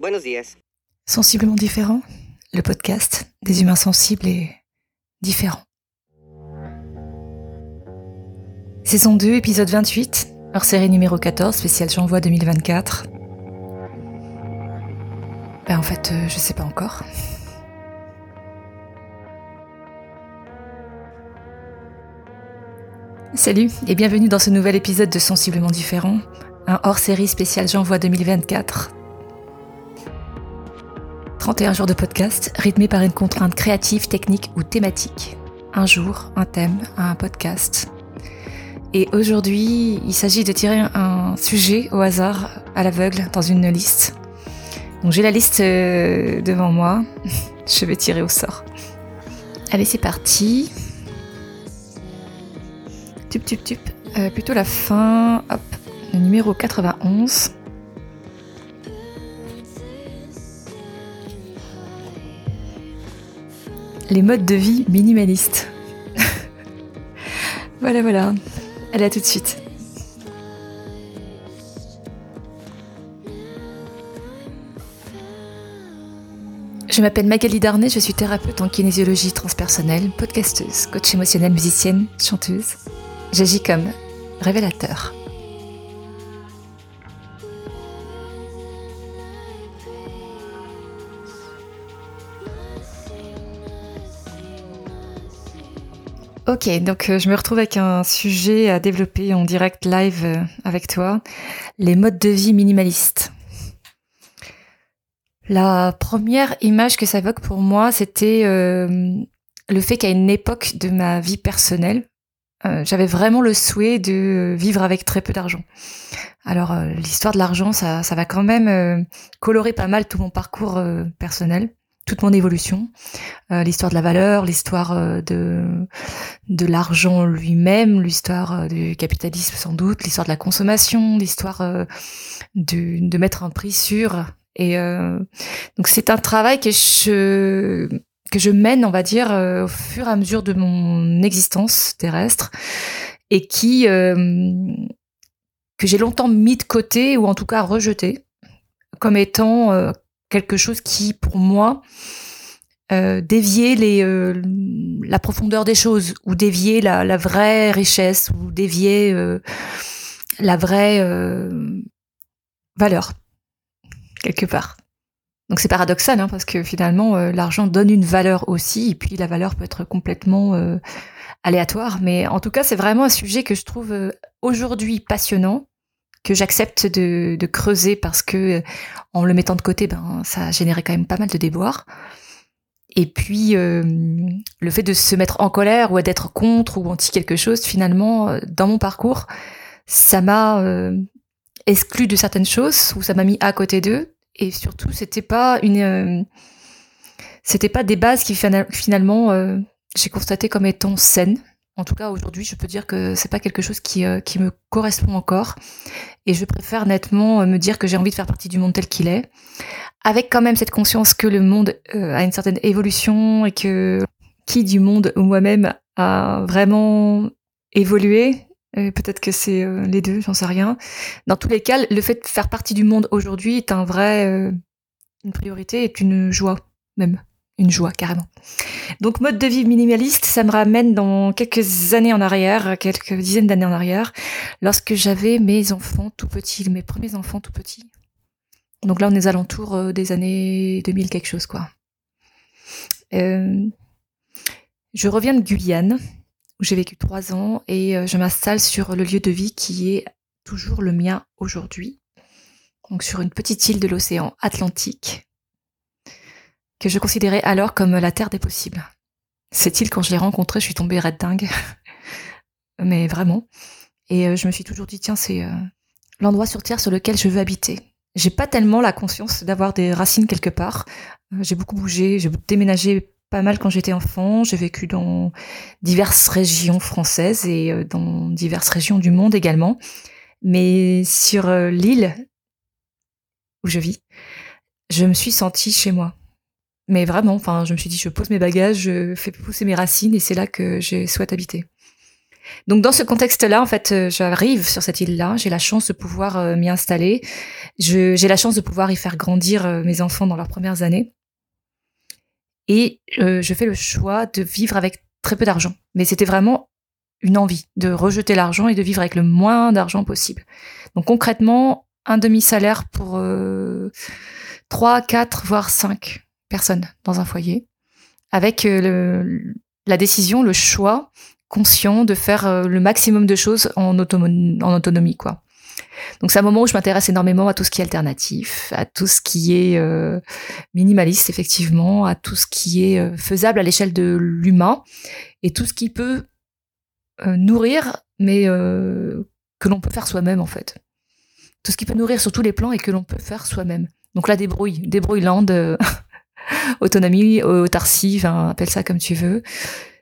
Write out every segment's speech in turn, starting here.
Buenos. Sensiblement différent, le podcast des humains sensibles et différents. Saison 2, épisode 28, hors série numéro 14, spécial J'envoie 2024. Ben en fait, euh, je sais pas encore. Salut et bienvenue dans ce nouvel épisode de Sensiblement différent, un hors-série spécial J'envoie 2024. 31 jours de podcast rythmés par une contrainte créative, technique ou thématique. Un jour, un thème, un podcast. Et aujourd'hui, il s'agit de tirer un sujet au hasard, à l'aveugle, dans une liste. Donc j'ai la liste euh, devant moi. Je vais tirer au sort. Allez, c'est parti. Tup, tup, tup. Euh, plutôt la fin. Hop. Le numéro 91. Les modes de vie minimalistes. voilà, voilà. Allez, à tout de suite. Je m'appelle Magali Darnay, je suis thérapeute en kinésiologie transpersonnelle, podcasteuse, coach émotionnelle, musicienne, chanteuse. J'agis comme révélateur. Ok, donc euh, je me retrouve avec un sujet à développer en direct live euh, avec toi, les modes de vie minimalistes. La première image que ça évoque pour moi, c'était euh, le fait qu'à une époque de ma vie personnelle, j'avais vraiment le souhait de vivre avec très peu d'argent. Alors l'histoire de l'argent, ça, ça va quand même colorer pas mal tout mon parcours personnel toute mon évolution, euh, l'histoire de la valeur, l'histoire euh, de de l'argent lui-même, l'histoire euh, du capitalisme sans doute, l'histoire de la consommation, l'histoire de, de mettre un prix sur. Et donc c'est un travail que je que je mène, on va dire, au fur et à mesure de mon existence terrestre et qui que j'ai longtemps mis de côté ou en tout cas rejeté comme étant quelque chose qui, pour moi, euh, déviait euh, la profondeur des choses, ou déviait la, vraie richesse, ou déviait euh, la vraie euh, valeur, quelque part. Donc c'est paradoxal, hein, parce que finalement, l'argent donne une valeur aussi, et puis la valeur peut être complètement aléatoire. Mais en tout cas, c'est vraiment un sujet que je trouve aujourd'hui passionnant, que j'accepte de, creuser parce que euh, en le mettant de côté, ben ça a quand même pas mal de déboires. Et puis euh, le fait de se mettre en colère ou d'être contre ou anti quelque chose, finalement, euh, dans mon parcours, ça m'a exclu de certaines choses ou ça m'a mis à côté d'eux. Et surtout, c'était pas une, c'était pas des bases qui finalement j'ai constaté comme étant saines en tout cas, aujourd'hui, je peux dire que c'est pas quelque chose qui, euh, qui me correspond encore. Et je préfère nettement euh, me dire que j'ai envie de faire partie du monde tel qu'il est, avec quand même cette conscience que le monde euh, a une certaine évolution et que qui du monde ou moi-même a vraiment évolué. Peut-être que c'est les deux, j'en sais rien. Dans tous les cas, le fait de faire partie du monde aujourd'hui est un vrai, une priorité, est une joie même une joie carrément. Donc mode de vie minimaliste, ça me ramène dans quelques années en arrière, quelques dizaines d'années en arrière, lorsque j'avais mes enfants tout petits, mes premiers enfants tout petits. Donc là, on est alentours euh, des années 2000 quelque chose quoi. Euh, je reviens de Guyane où j'ai vécu trois ans et euh, je m'installe sur le lieu de vie qui est toujours le mien aujourd'hui. Donc sur une petite île de l'océan Atlantique que je considérais alors comme la terre des possibles. Cette île, quand je l'ai rencontrée, je suis tombée red dingue. Mais vraiment. Et euh, je me suis toujours dit, tiens, c'est euh, l'endroit sur Terre sur lequel je veux habiter. J'ai pas tellement la conscience d'avoir des racines quelque part. Euh, j'ai beaucoup bougé, j'ai déménagé pas mal quand j'étais enfant. J'ai vécu dans diverses régions françaises et dans diverses régions du monde également. Mais sur l'île où je vis, je me suis sentie chez moi. Mais vraiment, enfin, je me suis dit, je pose mes bagages, je fais pousser mes racines et c'est là que je souhaite habiter. Donc dans ce contexte-là, en fait, euh, j'arrive sur cette île-là, j'ai la chance de pouvoir euh, m'y installer, j'ai la chance de pouvoir y faire grandir euh, mes enfants dans leurs premières années. Et je fais le choix de vivre avec très peu d'argent. Mais c'était vraiment une envie de rejeter l'argent et de vivre avec le moins d'argent possible. Donc concrètement, un demi-salaire pour euh, 3, 4, voire 5 personnes dans un foyer, avec le, la décision, le choix conscient de faire euh, le maximum de choses en, autonomie. Donc c'est un moment où je m'intéresse énormément à tout ce qui est alternatif, à tout ce qui est euh, minimaliste effectivement, à tout ce qui est euh, faisable à l'échelle de l'humain et tout ce qui peut nourrir, mais que l'on peut faire soi-même en fait. Tout ce qui peut nourrir sur tous les plans et que l'on peut faire soi-même. Donc la débrouille, débrouille land, autonomie, autarcie, appelle ça comme tu veux.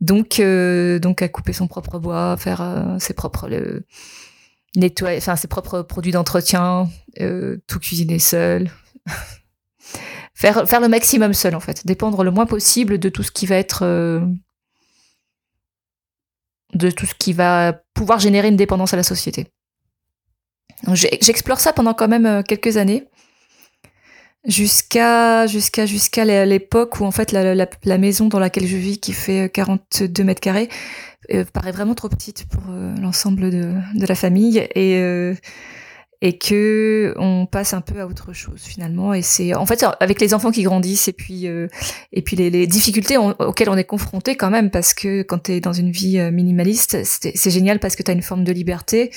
Donc, euh, donc à couper son propre bois, faire euh, ses propres le, nettoyer, enfin ses propres produits d'entretien, euh, tout cuisiner seul, faire faire le maximum seul en fait, dépendre le moins possible de tout ce qui va être de tout ce qui va pouvoir générer une dépendance à la société. J'explore ça pendant quand même quelques années jusqu'à jusqu'à jusqu'à l'époque où en fait la, la, maison dans laquelle je vis qui fait 42 mètres carrés euh, paraît vraiment trop petite pour euh, l'ensemble de, de, la famille et euh, et que on passe un peu à autre chose finalement. Et c'est en fait avec les enfants qui grandissent et puis et puis les, les difficultés auxquelles on est confronté quand même parce que quand tu es dans une vie minimaliste c'est génial parce que tu as une forme de liberté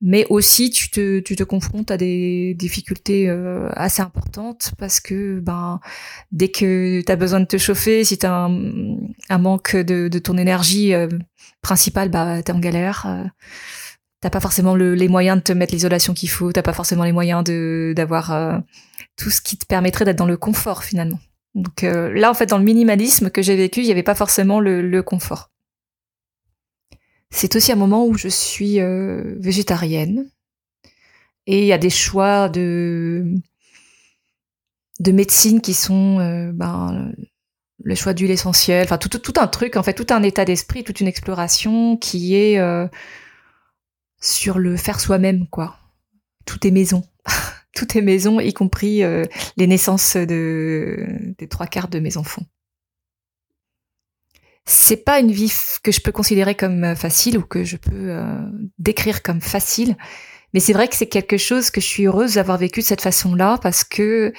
mais aussi tu te, tu te confrontes à des difficultés euh, assez importantes parce que ben dès que tu as besoin de te chauffer, si tu as un, un, manque de, de ton énergie euh, principale, bah tu es en galère. Euh, t'as pas forcément le, les moyens de te mettre l'isolation qu'il faut, t'as pas forcément les moyens de d'avoir euh, tout ce qui te permettrait d'être dans le confort finalement. Donc là en fait dans le minimalisme que j'ai vécu, il y avait pas forcément le, le confort. C'est aussi un moment où je suis euh, végétarienne. Et il y a des choix de de médecine qui sont euh, ben, le choix d'huile essentielle, enfin tout, tout, un truc en fait, tout un état d'esprit, toute une exploration qui est euh, sur le faire soi-même quoi. Tout est maison, tout est maison, y compris les naissances de des trois quarts de mes enfants c'est pas une vie que je peux considérer comme euh, facile ou que je peux euh, décrire comme facile, mais c'est vrai que c'est quelque chose que je suis heureuse d'avoir vécu de cette façon-là parce que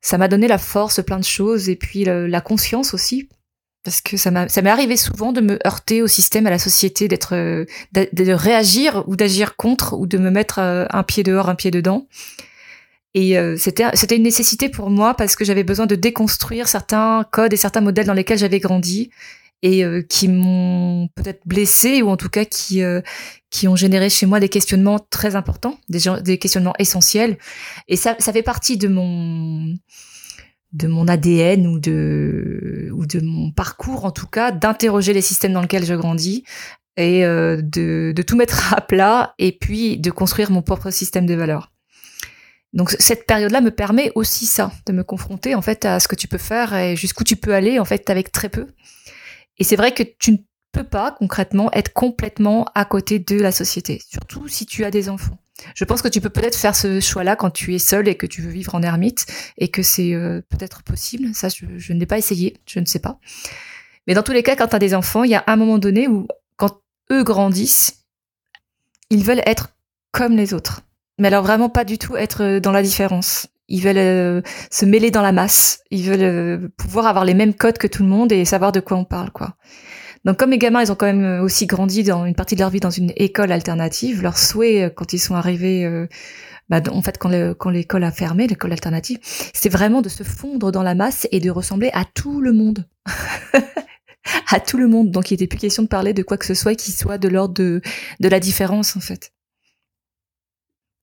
ça m'a donné la force, plein de choses et puis la conscience aussi. Parce que ça m'est arrivé souvent de me heurter au système, à la société, d'être, euh, de, réagir ou d'agir contre ou de me mettre un pied dehors, un pied dedans. Et c'était, c'était une nécessité pour moi parce que j'avais besoin de déconstruire certains codes et certains modèles dans lesquels j'avais grandi et euh, qui m'ont peut-être blessé ou en tout cas qui euh, qui ont généré chez moi des questionnements très importants, des, des questionnements essentiels. Et ça, ça fait partie de mon de mon ADN ou de ou de mon parcours en tout cas d'interroger les systèmes dans lesquels je grandis et euh, de, de tout mettre à plat et puis de construire mon propre système de valeurs. Donc cette période-là me permet aussi ça, de me confronter en fait à ce que tu peux faire et jusqu'où tu peux aller en fait avec très peu et c'est vrai que tu ne peux pas concrètement être complètement à côté de la société, surtout si tu as des enfants. Je pense que tu peux peut-être faire ce choix-là quand tu es seul et que tu veux vivre en ermite et que c'est euh, peut-être possible. Ça, je, je ne l'ai pas essayé, je ne sais pas. Mais dans tous les cas, quand tu as des enfants, il y a un moment donné où, quand eux grandissent, ils veulent être comme les autres. Mais alors vraiment pas du tout être dans la différence ils veulent euh, se mêler dans la masse, ils veulent euh, pouvoir avoir les mêmes codes que tout le monde et savoir de quoi on parle, quoi. Donc comme les gamins, ils ont quand même euh, aussi grandi dans une partie de leur vie dans une école alternative, leur souhait quand ils sont arrivés, bah, en fait quand l'école a fermé, l'école alternative, c'est vraiment de se fondre dans la masse et de ressembler à tout le monde. à tout le monde. Donc il n'était plus question de parler de quoi que ce soit qui soit de l'ordre de, de la différence en fait.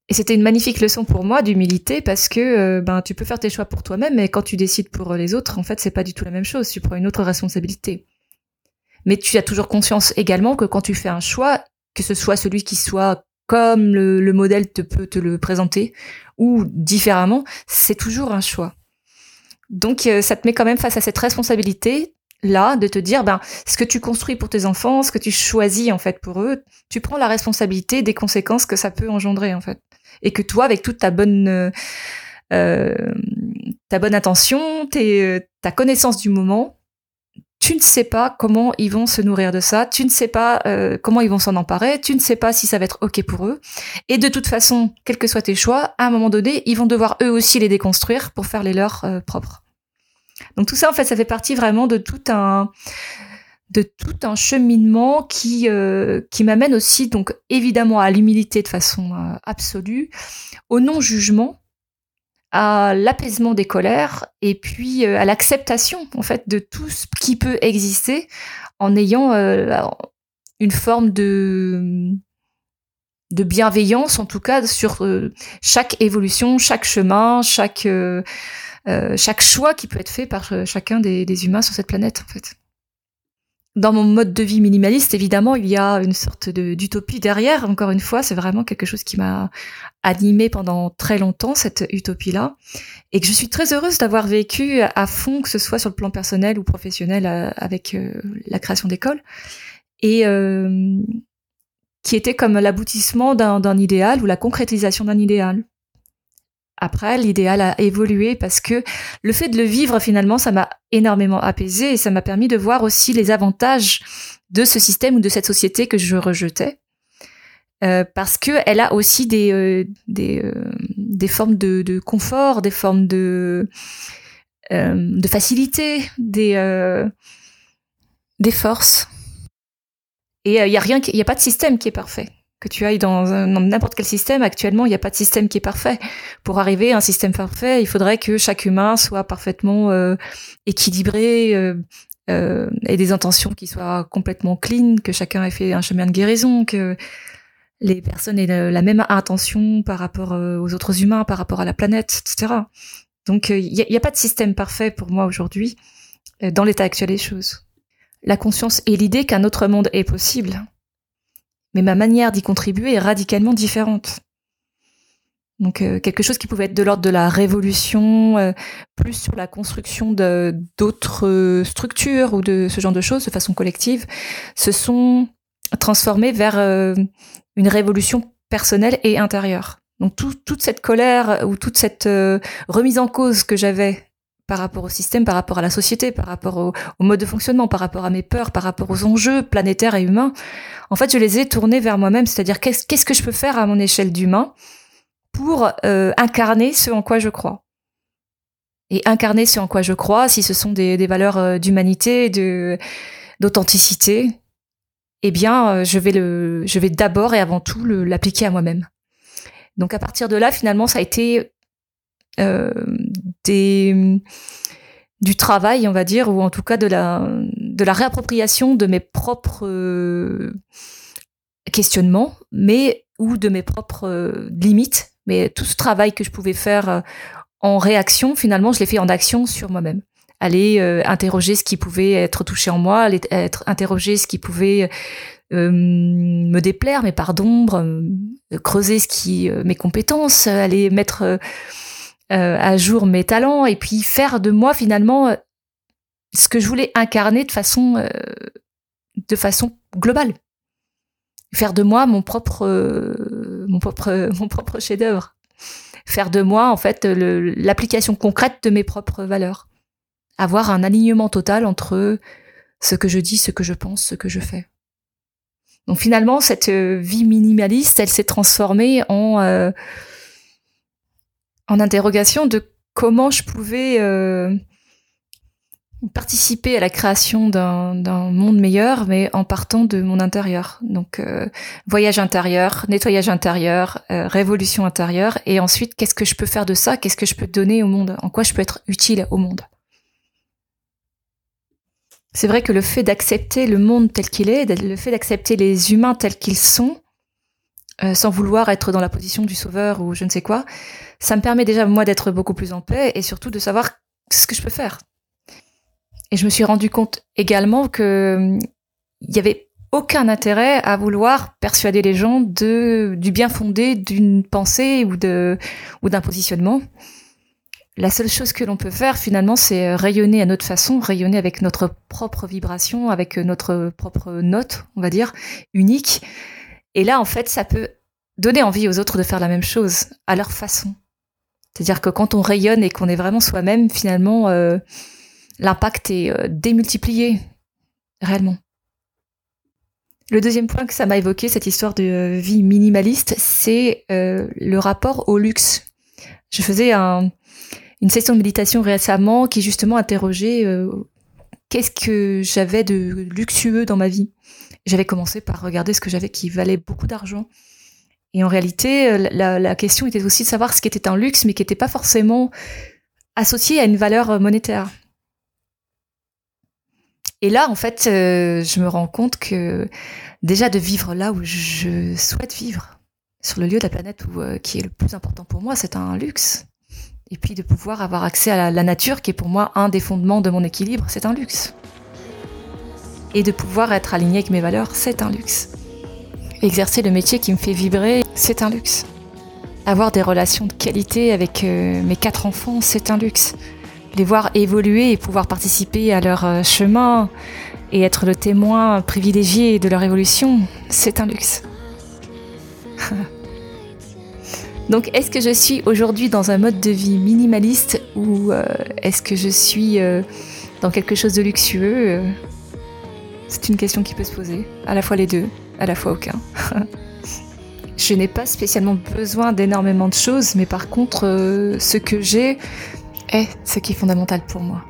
Et c'était une magnifique leçon pour moi d'humilité parce que euh, ben tu peux faire tes choix pour toi-même, mais quand tu décides pour les autres, en fait, c'est pas du tout la même chose. Tu prends une autre responsabilité. Mais tu as toujours conscience également que quand tu fais un choix, que ce soit celui qui soit comme le, modèle te peut te le présenter ou différemment, c'est toujours un choix. Donc euh, ça te met quand même face à cette responsabilité là de te dire ben ce que tu construis pour tes enfants, ce que tu choisis en fait pour eux, tu prends la responsabilité des conséquences que ça peut engendrer en fait, et que toi avec toute ta bonne euh, ta bonne intention, euh, ta connaissance du moment, tu ne sais pas comment ils vont se nourrir de ça, tu ne sais pas euh, comment ils vont s'en emparer, tu ne sais pas si ça va être ok pour eux, et de toute façon, quels que soient tes choix, à un moment donné, ils vont devoir eux aussi les déconstruire pour faire les leurs euh, propres. Donc tout ça, en fait, ça fait partie vraiment de tout un de tout un cheminement qui euh, qui m'amène aussi donc évidemment à l'humilité de façon euh, absolue, au non jugement, à l'apaisement des colères et puis euh, à l'acceptation en fait de tout ce qui peut exister en ayant une forme de de bienveillance en tout cas sur chaque évolution, chaque chemin, chaque chaque choix qui peut être fait par euh, chacun des, humains sur cette planète, en fait. Dans mon mode de vie minimaliste, évidemment, il y a une sorte d'utopie derrière. Encore une fois, c'est vraiment quelque chose qui m'a animé pendant très longtemps, cette utopie-là. Et que je suis très heureuse d'avoir vécu à fond, que ce soit sur le plan personnel ou professionnel, euh, avec la création d'école. Et euh, qui était comme l'aboutissement d'un idéal ou la concrétisation d'un idéal. Après, l'idéal a évolué parce que le fait de le vivre, finalement, ça m'a énormément apaisé et ça m'a permis de voir aussi les avantages de ce système ou de cette société que je rejetais. Euh, parce que elle a aussi des, euh, euh, formes de, confort, des formes de, de facilité, des, forces. Et il y a a pas de système qui est parfait que tu ailles dans n'importe quel système, actuellement, il n'y a pas de système qui est parfait. Pour arriver à un système parfait, il faudrait que chaque humain soit parfaitement euh, équilibré euh, euh, et des intentions qui soient complètement clean, que chacun ait fait un chemin de guérison, que les personnes aient la même intention par rapport euh, aux autres humains, par rapport à la planète, etc. Donc, il n'y a, a, pas de système parfait pour moi aujourd'hui, dans l'état actuel des choses. La conscience et l'idée qu'un autre monde est possible mais ma manière d'y contribuer est radicalement différente. Donc euh, quelque chose qui pouvait être de l'ordre de la révolution, euh, plus sur la construction d'autres euh, structures ou de ce genre de choses de façon collective, se sont transformés vers une révolution personnelle et intérieure. Donc toute cette colère ou toute cette remise en cause que j'avais par rapport au système, par rapport à la société, par rapport au, mode de fonctionnement, par rapport à mes peurs, par rapport aux enjeux planétaires et humains, en fait, je les ai tournés vers moi-même, c'est-à-dire qu'est-ce, qu'est-ce que je peux faire à mon échelle d'humain pour euh, incarner ce en quoi je crois? Et incarner ce en quoi je crois, si ce sont des, des valeurs euh, d'humanité, de, d'authenticité, eh bien, euh, je vais le, je vais d'abord et avant tout l'appliquer à moi-même. Donc à partir de là, finalement, ça a été du travail, on va dire, ou en tout cas de la, de la réappropriation de mes propres euh, questionnements, mais ou de mes propres euh, limites. Mais tout ce travail que je pouvais faire en réaction, finalement, je l'ai fait en action sur moi-même. Aller interroger ce qui pouvait être touché en moi, aller être, interroger ce qui pouvait euh, me déplaire, mes parts d'ombre, creuser ce qui, mes compétences, aller mettre euh, à jour mes talents et puis faire de moi finalement euh, ce que je voulais incarner de façon euh, de façon globale. Faire de moi mon propre mon propre mon propre chef-d'œuvre. Faire de moi en fait l'application concrète de mes propres valeurs. Avoir un alignement total entre ce que je dis ce que je pense ce que je fais. Donc finalement cette vie minimaliste elle s'est transformée en en interrogation de comment je pouvais euh, participer à la création d'un monde meilleur, mais en partant de mon intérieur. Donc euh, voyage intérieur, nettoyage intérieur, euh, révolution intérieure, et ensuite qu'est-ce que je peux faire de ça? Qu'est-ce que je peux donner au monde? En quoi je peux être utile au monde? C'est vrai que le fait d'accepter le monde tel qu'il est, le fait d'accepter les humains tels qu'ils sont, euh, sans vouloir être dans la position du sauveur ou je ne sais quoi, ça me permet déjà moi d'être beaucoup plus en paix et surtout de savoir ce que je peux faire. Et je me suis rendu compte également que il y avait aucun intérêt à vouloir persuader les gens de du bien fondé d'une pensée ou de ou d'un positionnement. la seule chose que l'on peut faire finalement, c'est rayonner à notre façon, rayonner avec notre propre vibration, avec notre propre note, on va dire, unique. Et là, en fait, ça peut donner envie aux autres de faire la même chose à leur façon. C'est-à-dire que quand on rayonne et qu'on est vraiment soi-même, finalement, euh, l'impact est euh, démultiplié, réellement. Le deuxième point que ça m'a évoqué, cette histoire de vie minimaliste, c'est le rapport au luxe. Je faisais un, une session de méditation récemment qui justement interrogeait euh, qu'est-ce que j'avais de luxueux dans ma vie? J'avais commencé par regarder ce que j'avais qui valait beaucoup d'argent. Et en réalité, euh, la, question était aussi de savoir ce qui était un luxe, mais qui n'était pas forcément associé à une valeur monétaire. Et là, en fait, euh, je me rends compte que déjà de vivre là où je souhaite vivre, sur le lieu de la planète qui est le plus important pour moi, c'est un luxe. Et puis de pouvoir avoir accès à la, nature, qui est pour moi un des fondements de mon équilibre, c'est un luxe. Et de pouvoir être aligné avec mes valeurs, c'est un luxe. Exercer le métier qui me fait vibrer, c'est un luxe. Avoir des relations de qualité avec euh, mes quatre enfants, c'est un luxe. Les voir évoluer et pouvoir participer à leur euh, chemin et être le témoin privilégié de leur évolution, c'est un luxe. Donc est-ce que je suis aujourd'hui dans un mode de vie minimaliste ou euh, est-ce que je suis euh, dans quelque chose de luxueux euh? C'est une question qui peut se poser. À la fois les deux, à la fois aucun. je n'ai pas spécialement besoin d'énormément de choses, mais par contre, ce que j'ai est ce qui est fondamental pour moi.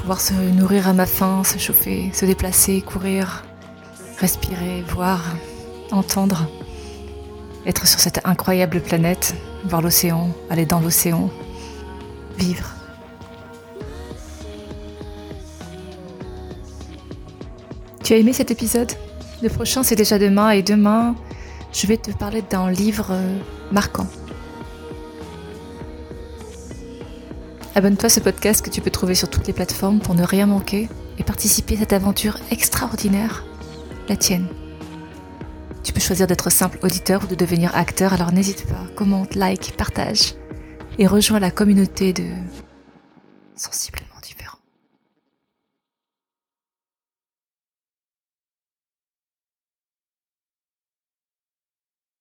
Pouvoir se nourrir à ma faim, se chauffer, se déplacer, courir, respirer, voir, entendre être sur cette incroyable planète, voir l'océan, aller dans l'océan, vivre. Tu as aimé cet épisode? Le prochain c'est déjà demain et demain je vais te parler d'un livre euh, marquant. Abonne-toi à ce podcast que tu peux trouver sur toutes les plateformes pour ne rien manquer et participer à cette aventure extraordinaire, la tienne. Tu peux choisir d'être simple auditeur ou de devenir acteur, alors n'hésite pas, commente, like, partage et rejoins la communauté de sensibles.